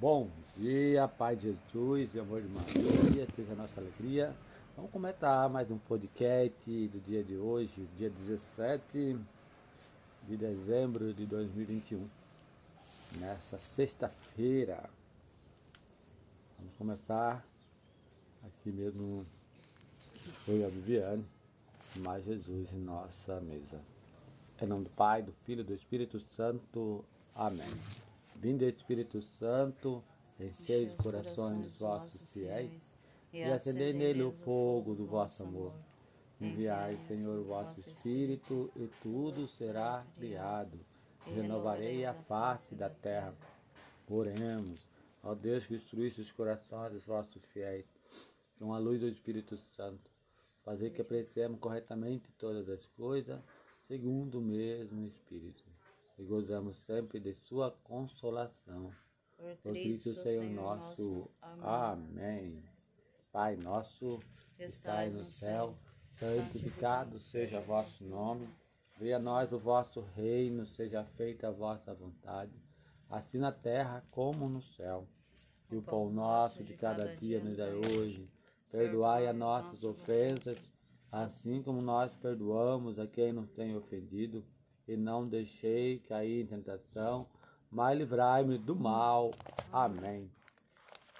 Bom dia, Pai de Jesus amor de Maria, seja a nossa alegria. Vamos comentar mais um podcast do dia de hoje, dia 17 de dezembro de 2021. Nessa sexta-feira. Vamos começar aqui mesmo eu e a Viviane, mais Jesus em nossa mesa. Em nome do Pai, do Filho e do Espírito Santo. Amém. Vinde Espírito Santo, enchei os corações dos vossos fiéis e acendei nele o fogo do vosso amor. Enviai, Senhor, o vosso Espírito e tudo será criado. Renovarei a face da terra. Oremos, ó Deus que instruísse os corações dos vossos fiéis com a luz do Espírito Santo. Fazer que apreciemos corretamente todas as coisas segundo o mesmo Espírito e gozamos sempre de sua consolação. Por Cristo, Senhor nosso. Amém. Pai nosso, que estais no céu, santificado seja vosso nome. Venha a nós o vosso reino, seja feita a vossa vontade, assim na terra como no céu. E o pão nosso de cada dia nos dai hoje. Perdoai as nossas ofensas, assim como nós perdoamos a quem nos tem ofendido e não deixei cair em tentação, mas livrai-me do mal. Amém.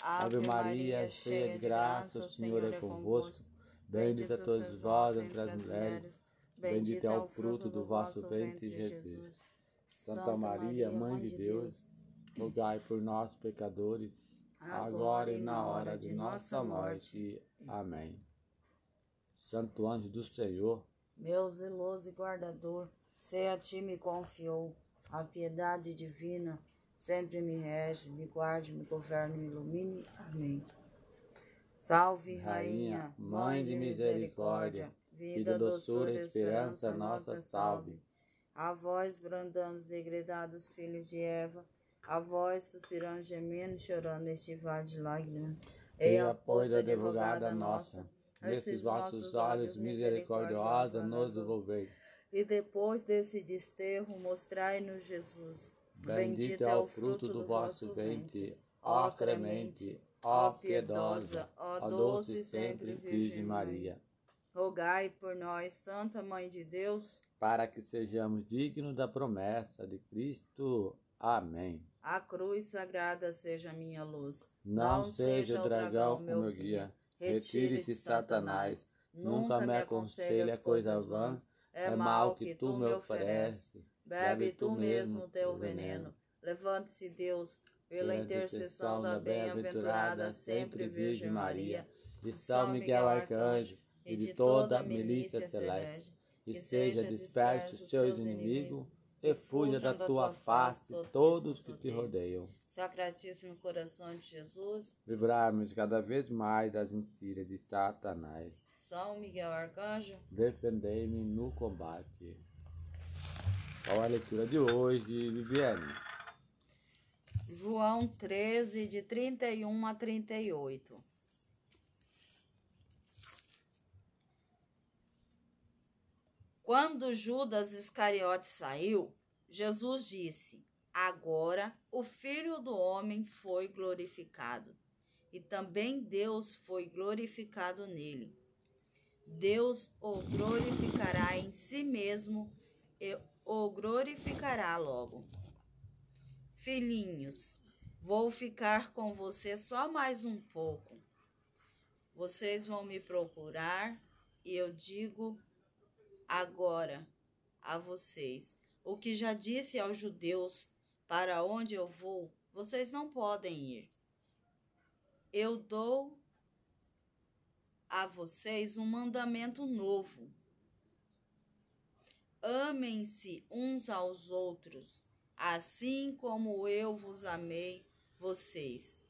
Ave Maria, cheia de graça, o Senhor é convosco. Bendita todos vós entre as mulheres, bendito é o fruto do vosso ventre, Jesus. Santa Maria, Mãe de Deus, rogai por nós, pecadores, agora e na hora de nossa morte. Amém. Santo anjo do Senhor, meu zeloso e guardador, se a ti me confiou a piedade divina, sempre me rege, me guarde, me governe, me ilumine. Amém. Salve, Rainha, Mãe de misericórdia, vida, doçura, esperança, nossa salve. A vós brandamos, degredados filhos de Eva, a vós suspirando, gemendo, chorando neste vale de lágrimas. Ei, apoio da advogada nossa, nesses vossos olhos misericordiosa nos devolvei e depois desse desterro mostrai-nos Jesus. Bendito é o fruto do vosso ventre, ó clemente, ó piedosa, ó doce sempre Virgem Maria. Rogai por nós, Santa Mãe de Deus, para que sejamos dignos da promessa de Cristo. Amém. A cruz sagrada seja minha luz. Não, Não seja o dragão meu guia. Retire-se, Satanás. Nunca me aconselhe a coisa vã é mal que tu me oferece. Bebe tu mesmo teu veneno. Levante-se, Deus, pela intercessão da bem-aventurada sempre Virgem Maria, de São Miguel Arcanjo e de toda a milícia celeste, e seja disperso os seus inimigos, e fuja da tua face todos que te rodeiam. Sacratíssimo coração de Jesus, livrai-nos cada vez mais das mentiras de Satanás são Miguel Arcanjo, defendei-me no combate. Qual a leitura de hoje, Viviane? João 13, de 31 a 38. Quando Judas Iscariote saiu, Jesus disse: Agora o Filho do Homem foi glorificado, e também Deus foi glorificado nele. Deus o glorificará em si mesmo e o glorificará logo. Filhinhos, vou ficar com você só mais um pouco. Vocês vão me procurar e eu digo agora a vocês o que já disse aos judeus: para onde eu vou, vocês não podem ir. Eu dou a vocês um mandamento novo. Amem-se uns aos outros, assim como eu vos amei vocês.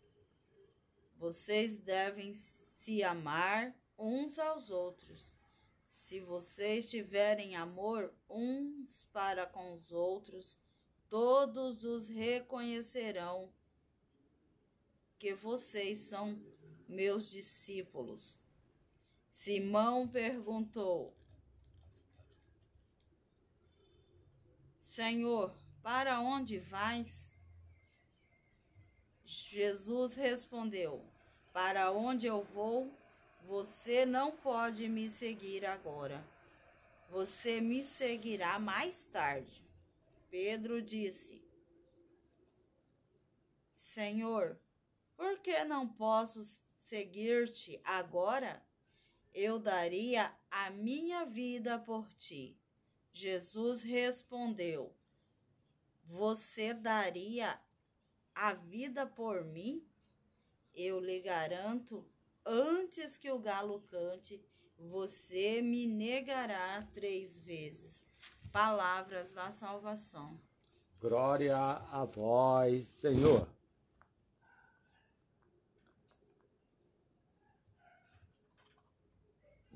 Vocês devem se amar uns aos outros. Se vocês tiverem amor uns para com os outros, todos os reconhecerão que vocês são meus discípulos. Simão perguntou: Senhor, para onde vais? Jesus respondeu: Para onde eu vou, você não pode me seguir agora. Você me seguirá mais tarde. Pedro disse: Senhor, por que não posso seguir-te agora? Eu daria a minha vida por ti. Jesus respondeu: Você daria a vida por mim? Eu lhe garanto, antes que o galo cante, você me negará três vezes. Palavras da salvação. Glória a vós, Senhor.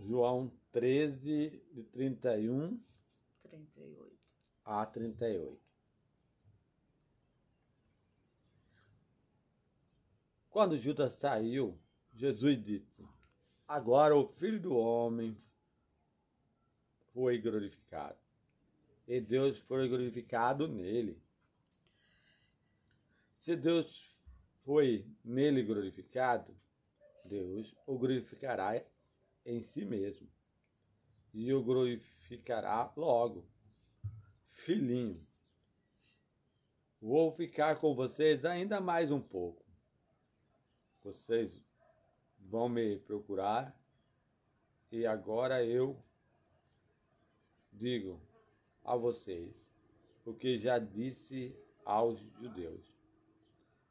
João 13, de 31 38. a 38. Quando Judas saiu, Jesus disse: Agora o Filho do Homem foi glorificado, e Deus foi glorificado nele. Se Deus foi nele glorificado, Deus o glorificará em si mesmo e o glorificará logo. Filhinho, vou ficar com vocês ainda mais um pouco. Vocês vão me procurar e agora eu digo a vocês o que já disse aos judeus.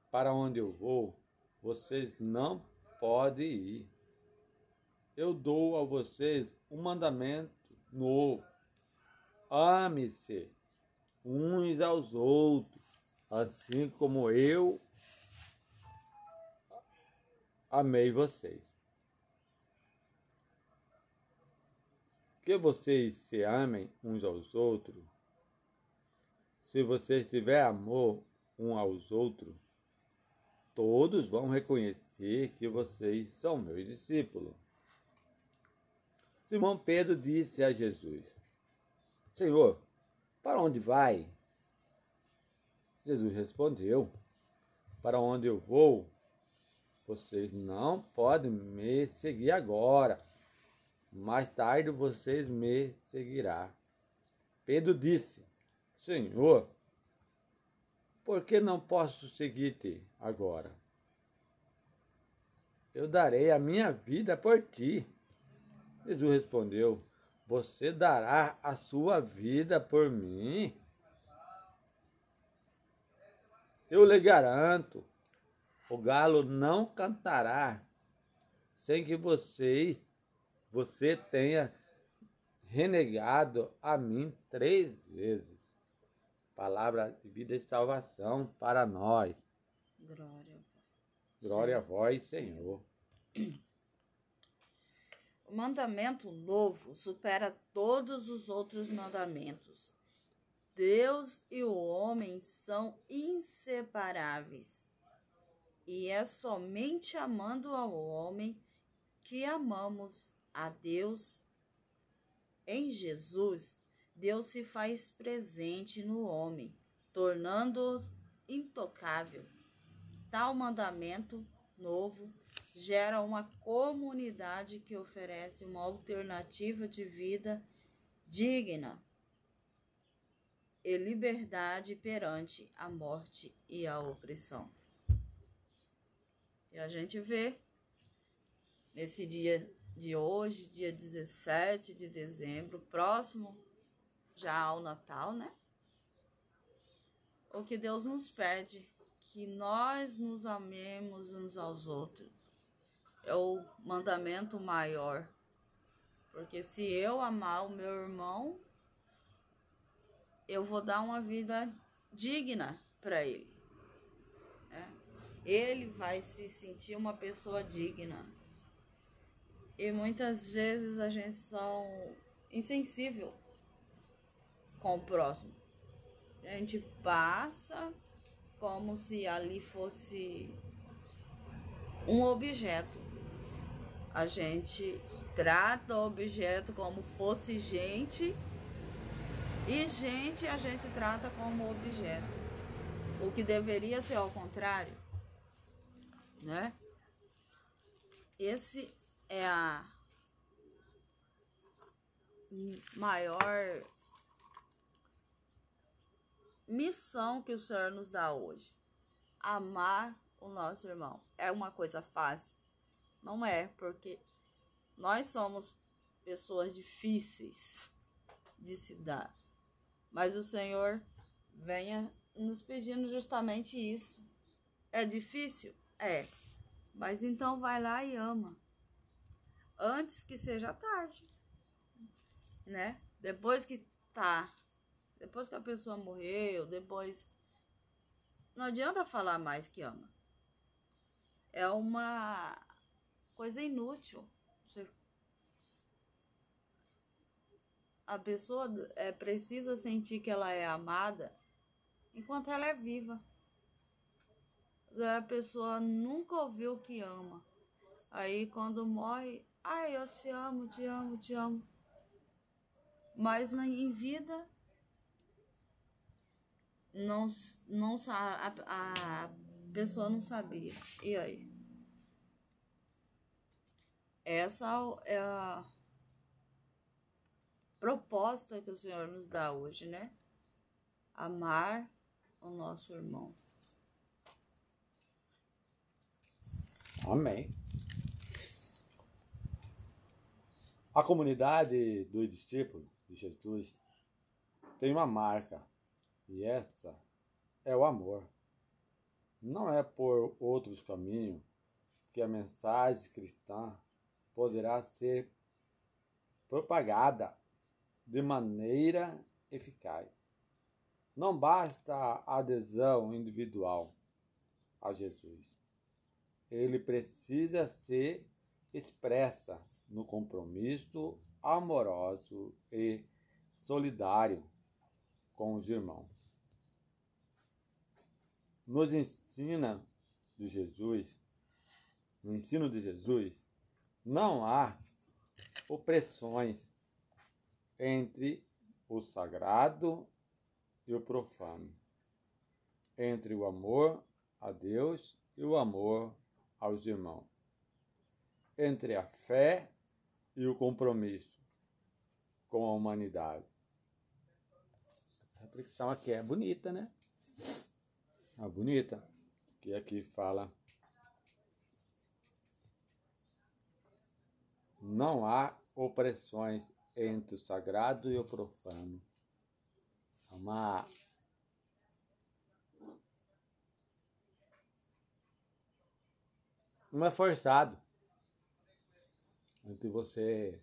Para onde eu vou, vocês não podem ir eu dou a vocês um mandamento novo. Ame-se uns aos outros, assim como eu amei vocês. Que vocês se amem uns aos outros. Se vocês tiverem amor um aos outros, todos vão reconhecer que vocês são meus discípulos. Simão Pedro disse a Jesus: Senhor, para onde vai? Jesus respondeu: Para onde eu vou, vocês não podem me seguir agora. Mais tarde vocês me seguirão. Pedro disse: Senhor, por que não posso seguir-te agora? Eu darei a minha vida por ti. Jesus respondeu: Você dará a sua vida por mim? Eu lhe garanto, o galo não cantará sem que vocês, você tenha renegado a mim três vezes. Palavra de vida e salvação para nós. Glória. Glória a vós, Senhor. O mandamento novo supera todos os outros mandamentos. Deus e o homem são inseparáveis. E é somente amando ao homem que amamos a Deus. Em Jesus, Deus se faz presente no homem, tornando-o intocável. Tal mandamento novo gera uma comunidade que oferece uma alternativa de vida digna e liberdade perante a morte e a opressão. E a gente vê nesse dia de hoje, dia 17 de dezembro, próximo já ao Natal, né? O que Deus nos pede, que nós nos amemos uns aos outros é o mandamento maior. Porque se eu amar o meu irmão, eu vou dar uma vida digna para ele. Né? Ele vai se sentir uma pessoa digna. E muitas vezes a gente são insensível com o próximo. A gente passa como se ali fosse um objeto a gente trata o objeto como fosse gente e gente a gente trata como objeto. O que deveria ser ao contrário. né? Esse é a maior missão que o Senhor nos dá hoje. Amar o nosso irmão. É uma coisa fácil? Não é, porque nós somos pessoas difíceis de se dar. Mas o Senhor venha nos pedindo justamente isso. É difícil? É. Mas então vai lá e ama. Antes que seja tarde. Né? Depois que tá. Depois que a pessoa morreu, depois. Não adianta falar mais que ama. É uma coisa inútil. A pessoa é, precisa sentir que ela é amada enquanto ela é viva. A pessoa nunca ouviu que ama. Aí quando morre, ai, eu te amo, te amo, te amo. Mas em vida não, não a, a pessoa não sabia. E aí? Essa é a proposta que o Senhor nos dá hoje, né? Amar o nosso irmão. Amém. A comunidade dos discípulos de Jesus tem uma marca, e essa é o amor. Não é por outros caminhos que a mensagem cristã poderá ser propagada de maneira eficaz. Não basta a adesão individual a Jesus. Ele precisa ser expressa no compromisso amoroso e solidário com os irmãos. Nos ensina de Jesus, no ensino de Jesus, não há opressões entre o sagrado e o profano, entre o amor a Deus e o amor aos irmãos, entre a fé e o compromisso com a humanidade. A reflexão aqui é bonita, né? É bonita, que aqui fala não há opressões entre o sagrado e o profano. Uma não é forçado entre você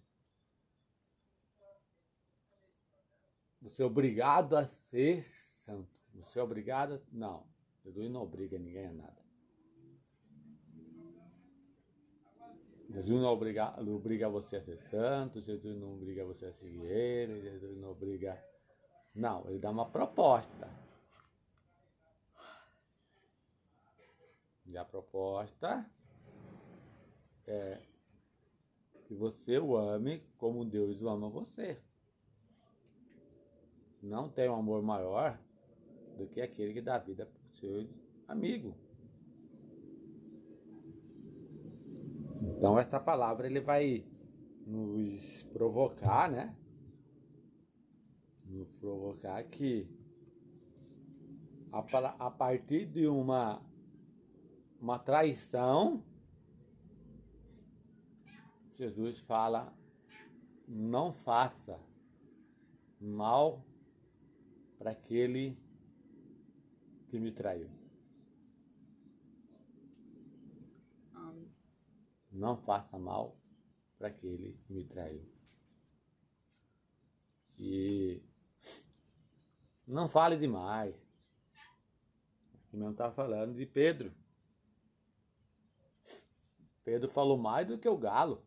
você é obrigado a ser santo. Você é obrigado a... Não, Jesus não obriga ninguém a nada. Jesus não obriga, não obriga você a ser santo, Jesus não obriga você a seguir ele, Jesus não obriga. Não, ele dá uma proposta. E a proposta é que você o ame como Deus o ama você. Não tem um amor maior do que aquele que dá vida para o seu amigo. Então essa palavra ele vai nos provocar, né? Nos provocar que a, a partir de uma uma traição, Jesus fala: não faça mal para aquele que me traiu. Não faça mal para aquele que me traiu. E não fale demais. Aqui não está falando de Pedro. Pedro falou mais do que o galo.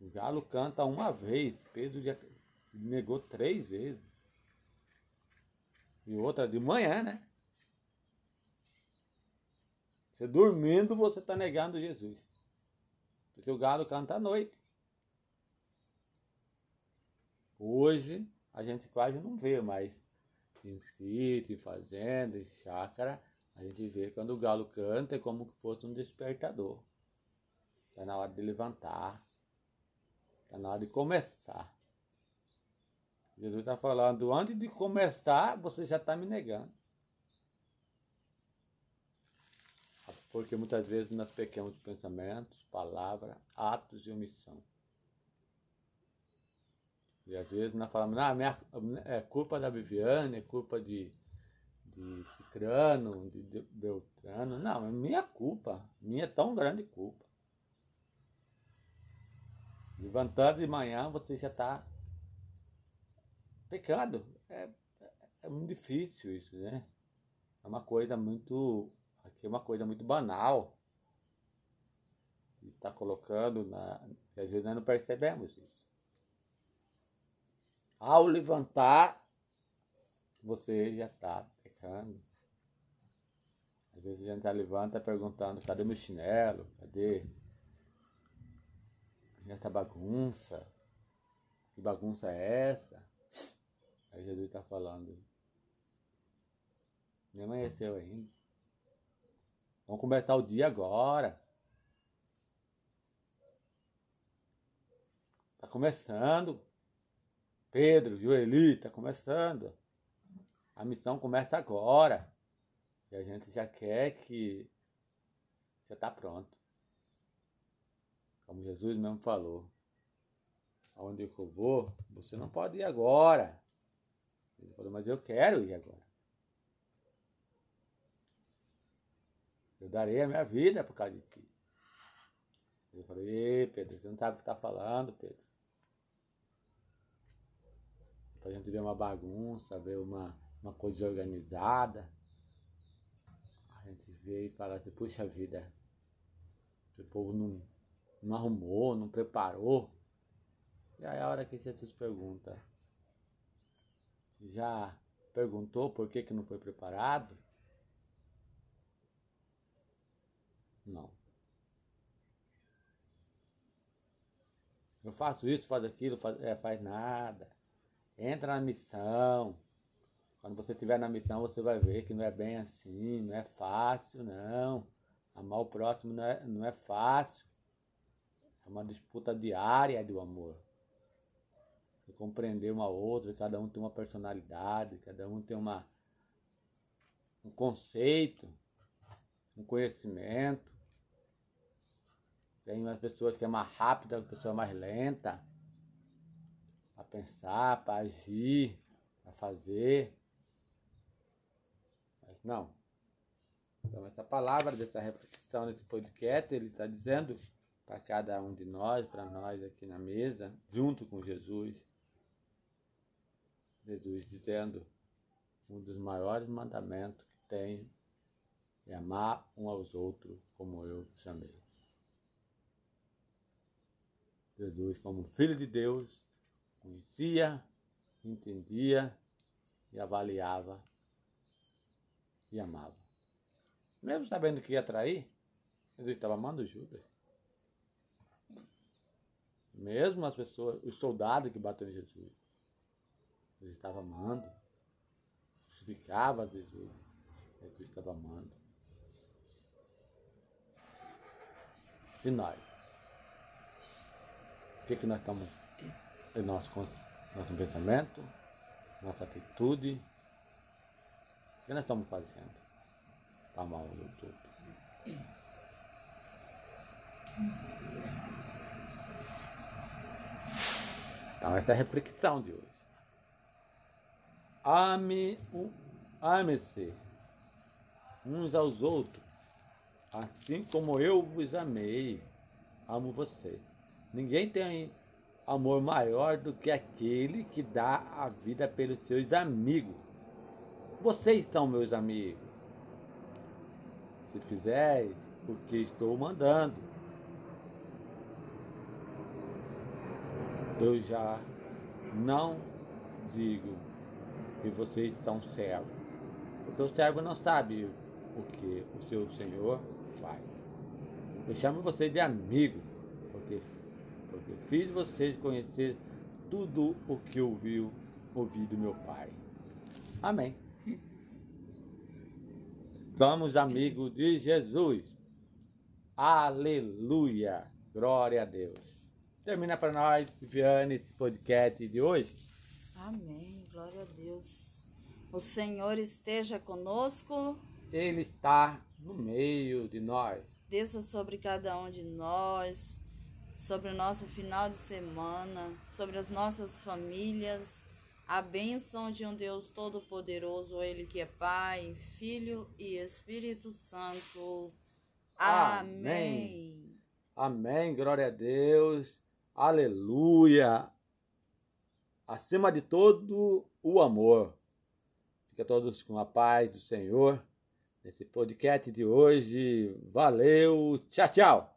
O galo canta uma vez, Pedro já negou três vezes. E outra de manhã, né? Você dormindo, você está negando Jesus. Porque o galo canta à noite. Hoje a gente quase não vê mais em sítio, fazenda, em chácara, a gente vê quando o galo canta é como se fosse um despertador. Está na hora de levantar. Está na hora de começar. Jesus está falando, antes de começar, você já está me negando. Porque muitas vezes nós pequemos pensamentos, palavras, atos e omissão. E às vezes nós falamos, ah, minha, é culpa da Viviane, é culpa de, de Cicrano, de Beltrano. Não, é minha culpa. Minha é tão grande culpa. Levantando de manhã, você já está pecado. É, é muito difícil isso, né? É uma coisa muito. Aqui é uma coisa muito banal. E está colocando na. Às vezes nós não percebemos isso. Ao levantar, você já está pecando. Às vezes a gente levanta perguntando, cadê meu chinelo? Cadê? Essa bagunça. Que bagunça é essa? Aí Jesus está falando. Nem amanheceu ainda. Vamos começar o dia agora. Está começando. Pedro, Joeli, está começando. A missão começa agora. E a gente já quer que já está pronto. Como Jesus mesmo falou. Aonde eu vou, você não pode ir agora. Ele falou, mas eu quero ir agora. Eu darei a minha vida por causa de ti. Ele falou, ei Pedro, você não sabe o que está falando, Pedro. A gente ver uma bagunça, ver uma, uma coisa desorganizada. A gente vê e fala assim, puxa vida, o povo não, não arrumou, não preparou. E aí a hora que Jesus pergunta, já perguntou por que, que não foi preparado? Não. Eu faço isso, faço aquilo, faz, é, faz nada. Entra na missão. Quando você estiver na missão, você vai ver que não é bem assim, não é fácil, não. Amar o próximo não é, não é fácil. É uma disputa diária do amor compreender uma outra, cada um tem uma personalidade, cada um tem uma, um conceito, um conhecimento. Tem umas pessoas que é mais rápida, outras pessoas mais lenta para pensar, para agir, para fazer. Mas não. Então essa palavra, dessa reflexão, desse podcast, ele está dizendo para cada um de nós, para nós aqui na mesa, junto com Jesus, Jesus dizendo um dos maiores mandamentos que tem é amar um aos outros como eu chamei. Jesus, como filho de Deus, conhecia, entendia e avaliava e amava. Mesmo sabendo que ia trair, Jesus estava amando Judas. Mesmo as pessoas, os soldados que bateram em Jesus, ele estava amando. Justificava Jesus. Jesus estava amando. E nós? O que, que nós estamos em nosso, nosso pensamento, nossa atitude? O que nós estamos fazendo para amar o outro? Então, essa é a reflexão de hoje. Ame, ame-se uns aos outros, assim como eu vos amei. Amo você. Ninguém tem amor maior do que aquele que dá a vida pelos seus amigos. Vocês são meus amigos. Se fizeres o que estou mandando, eu já não digo que vocês são servos. Porque o servo não sabe o que o seu Senhor faz. Eu chamo vocês de amigo, porque, porque fiz vocês conhecer tudo o que ouviu, ouvi do meu Pai. Amém. Somos amigos de Jesus. Aleluia. Glória a Deus. Termina para nós, Viviane, esse podcast de hoje. Amém. Glória a Deus. O Senhor esteja conosco. Ele está no meio de nós. Desça sobre cada um de nós, sobre o nosso final de semana, sobre as nossas famílias. A bênção de um Deus Todo-Poderoso, Ele que é Pai, Filho e Espírito Santo. Amém. Amém. Glória a Deus. Aleluia. Acima de todo, o amor. Fica todos com a paz do Senhor. Nesse podcast de hoje. Valeu. Tchau, tchau.